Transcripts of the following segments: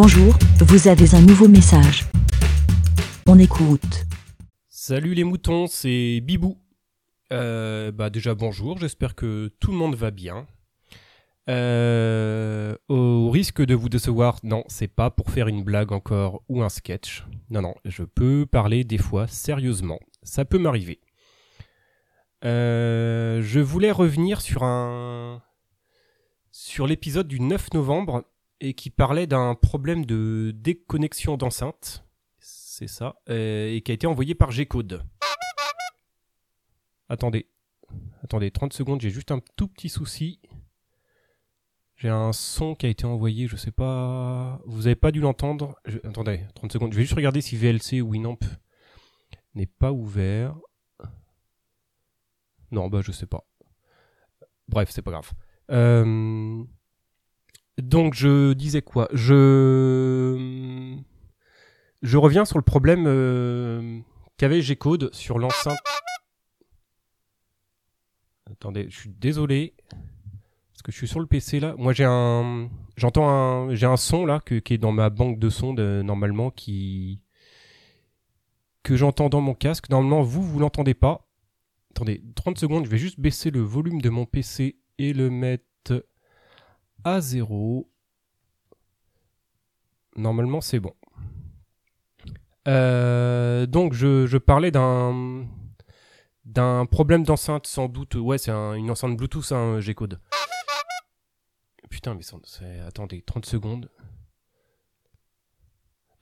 Bonjour, vous avez un nouveau message. On écoute. Salut les moutons, c'est Bibou. Euh, bah déjà bonjour, j'espère que tout le monde va bien. Euh, au risque de vous décevoir, non, c'est pas pour faire une blague encore ou un sketch. Non, non, je peux parler des fois sérieusement. Ça peut m'arriver. Euh, je voulais revenir sur un sur l'épisode du 9 novembre et qui parlait d'un problème de déconnexion d'enceinte. C'est ça. euh, et qui a été envoyé par G-Code. Attendez. Attendez, 30 secondes, j'ai juste un tout petit souci. J'ai un son qui a été envoyé, je sais pas. Vous avez pas dû l'entendre. Attendez, 30 secondes. Je vais juste regarder si VLC ou Winamp n'est pas ouvert. Non, bah je sais pas. Bref, c'est pas grave. Euh, Donc je disais quoi? Je je reviens sur le problème euh, qu'avait G-Code sur l'enceinte. Attendez, je suis désolé parce que je suis sur le PC là. Moi j'ai un j'entends un j'ai un son là qui est dans ma banque de sons normalement qui que j'entends dans mon casque. Normalement vous vous l'entendez pas. Attendez, 30 secondes, je vais juste baisser le volume de mon PC et le mettre à zéro. Normalement, c'est bon. Euh, donc, je, parlais d'un d'un problème d'enceinte, sans doute. Ouais, c'est un- une enceinte Bluetooth, hein, G-Code. Putain, mais attendez, 30 secondes.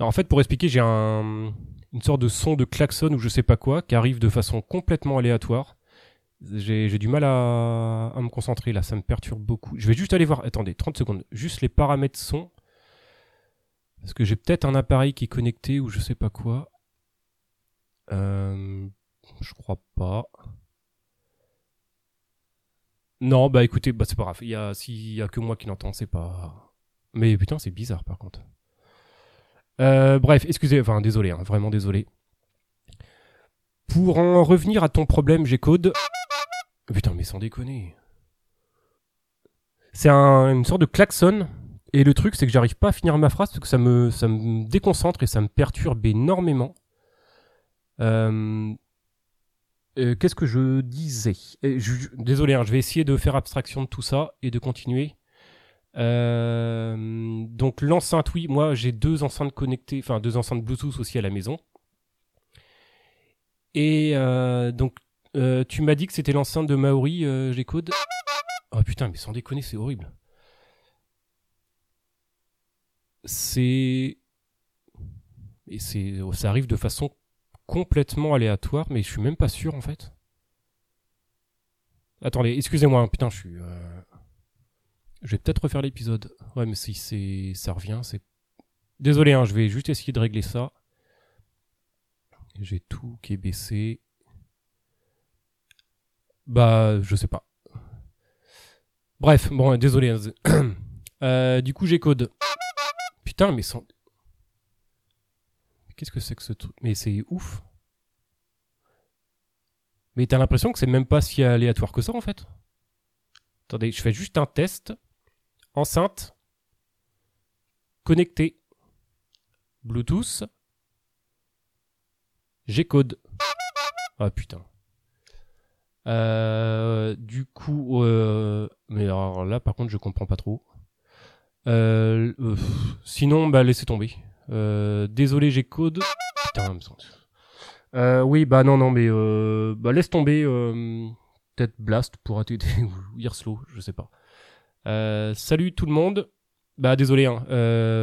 En fait, pour expliquer, j'ai un, une sorte de son de klaxon ou je sais pas quoi qui arrive de façon complètement aléatoire. J'ai du mal à, me concentrer là, ça me perturbe beaucoup. Je vais juste aller voir, attendez, 30 secondes, juste les paramètres son. Parce que j'ai peut-être un appareil qui est connecté ou je sais pas quoi. Euh, je crois pas. Non, bah écoutez, bah c'est pas grave. S'il y a que moi qui l'entends, c'est pas. Mais putain, c'est bizarre par contre. Euh, bref, excusez, enfin désolé, hein, vraiment désolé. Pour en revenir à ton problème, G-Code. Putain, mais sans déconner. C'est un- une sorte de klaxon. Et le truc, c'est que j'arrive pas à finir ma phrase parce que ça me, ça me déconcentre et ça me perturbe énormément. Euh, euh, Qu'est-ce que je disais? Je- Désolé, hein, je vais essayer de faire abstraction de tout ça et de continuer. Euh, donc l'enceinte, oui, moi j'ai deux enceintes connectées, enfin deux enceintes Bluetooth aussi à la maison. Et euh, donc euh, tu m'as dit que c'était l'enceinte de Maori, euh, G-Code Oh putain, mais sans déconner, c'est horrible. C'est. Et c'est, ça arrive de façon complètement aléatoire, mais je suis même pas sûr en fait. Attendez, excusez-moi, hein, putain, je suis. euh, Je vais peut-être refaire l'épisode. Ouais, mais si c'est, ça revient, c'est. Désolé, hein, je vais juste essayer de régler ça. J'ai tout qui est baissé. Bah, je sais pas. Bref, bon, désolé. hein. Euh, du coup, j'ai code. Putain, mais sans. Qu'est-ce que c'est que ce truc? Mais c'est ouf. Mais t'as l'impression que c'est même pas si aléatoire que ça en fait? Attendez, je fais juste un test. Enceinte. Connecté. Bluetooth. G-code. Ah putain. Euh, du coup, euh, mais alors là par contre je comprends pas trop. Euh, euh, sinon, bah laissez tomber. Euh, désolé, j'ai code. Putain, me oui, bah non, non, mais bah laisse tomber. Peut-être Blast pourra t'aider ou Irslow, je sais pas. Salut tout le monde. Bah désolé, hein.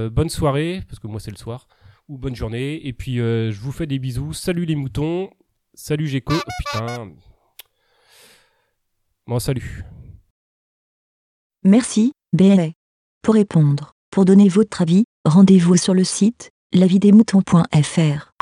Bonne soirée parce que moi c'est le soir ou bonne journée. Et puis je vous fais des bisous. Salut les moutons. Salut Géco. Oh, putain. Bon, salut. Merci, BLA. Pour répondre, pour donner votre avis, rendez-vous sur le site lavidemouton.fr.